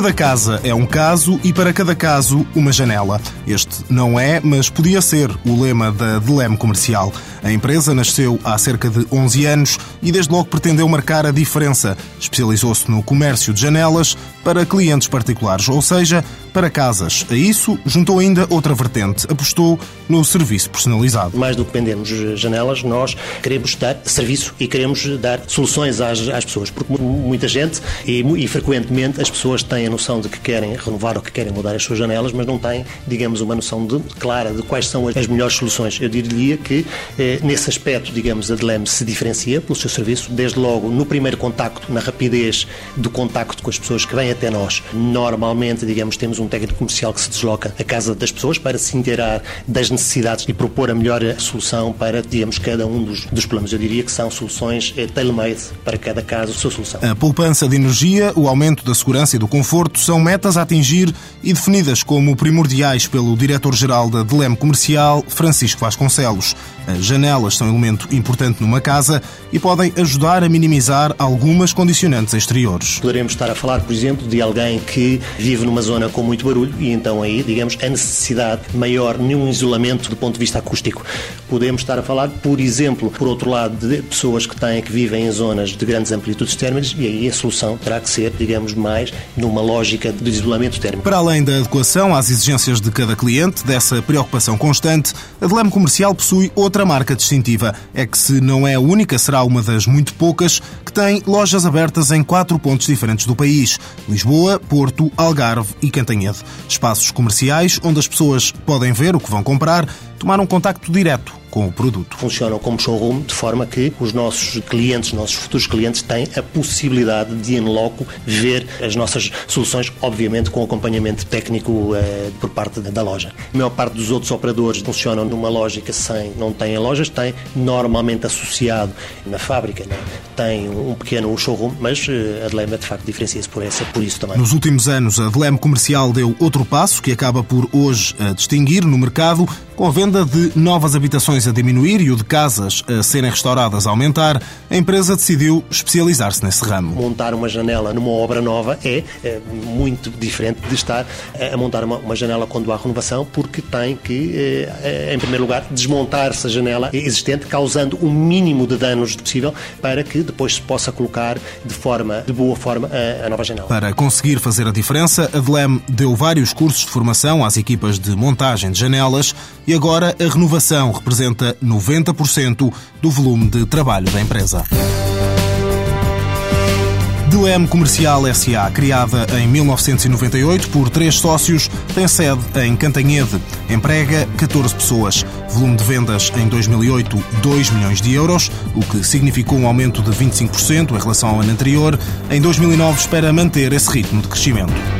cada casa é um caso e para cada caso uma janela. Este não é, mas podia ser o lema da Deleme Comercial. A empresa nasceu há cerca de 11 anos e desde logo pretendeu marcar a diferença. Especializou-se no comércio de janelas para clientes particulares, ou seja, para casas. A isso juntou ainda outra vertente. Apostou no serviço personalizado. Mais do que vendermos janelas, nós queremos dar serviço e queremos dar soluções às, às pessoas, porque muita gente e, e frequentemente as pessoas têm noção de que querem renovar ou que querem mudar as suas janelas, mas não têm, digamos, uma noção de, clara de quais são as melhores soluções. Eu diria que eh, nesse aspecto, digamos, a Delem se diferencia pelo seu serviço, desde logo no primeiro contacto, na rapidez do contacto com as pessoas que vêm até nós. Normalmente, digamos, temos um técnico comercial que se desloca à casa das pessoas para se inteirar das necessidades e propor a melhor solução para, digamos, cada um dos, dos problemas. Eu diria que são soluções eh, tailor-made para cada caso, a sua solução. A poupança de energia, o aumento da segurança e do conforto são metas a atingir e definidas como primordiais pelo diretor-geral da Delem Comercial, Francisco Vasconcelos. As janelas são um elemento importante numa casa e podem ajudar a minimizar algumas condicionantes exteriores. Poderemos estar a falar, por exemplo, de alguém que vive numa zona com muito barulho e então aí, digamos, a necessidade maior nenhum isolamento do ponto de vista acústico. Podemos estar a falar, por exemplo, por outro lado, de pessoas que têm que vivem em zonas de grandes amplitudes térmicas e aí a solução terá que ser, digamos, mais numa lógica de isolamento térmico. Para além da adequação às exigências de cada cliente, dessa preocupação constante, a Delem Comercial possui outra marca distintiva. É que se não é a única, será uma das muito poucas que tem lojas abertas em quatro pontos diferentes do país: Lisboa, Porto, Algarve e Cantanhede. Espaços comerciais onde as pessoas podem ver o que vão comprar, tomar um contacto direto com o produto. Funcionam como showroom de forma que os nossos clientes, nossos futuros clientes, têm a possibilidade de, em loco, ver as nossas soluções, obviamente com acompanhamento técnico eh, por parte da loja. A maior parte dos outros operadores funcionam numa lógica sem, não têm lojas, têm normalmente associado na fábrica, né? tem um pequeno showroom, mas eh, a Delema de facto diferencia-se por, essa, por isso também. Nos últimos anos, a Delema Comercial deu outro passo que acaba por hoje a distinguir no mercado com a venda de novas habitações a diminuir e o de casas a serem restauradas a aumentar, a empresa decidiu especializar-se nesse ramo. Montar uma janela numa obra nova é, é muito diferente de estar a montar uma, uma, janela quando há renovação, porque tem que, é, em primeiro lugar, desmontar-se a janela existente, causando o mínimo de danos possível para que depois se possa colocar de forma, de boa forma, a, a nova janela. Para conseguir fazer a diferença, a Delem deu vários cursos de formação às equipas de montagem de janelas e agora a renovação representa 90% do volume de trabalho da empresa. Delem Comercial SA, criada em 1998 por três sócios, tem sede em Cantanhede. Emprega 14 pessoas. Volume de vendas em 2008, 2 milhões de euros, o que significou um aumento de 25% em relação ao ano anterior. Em 2009 espera manter esse ritmo de crescimento.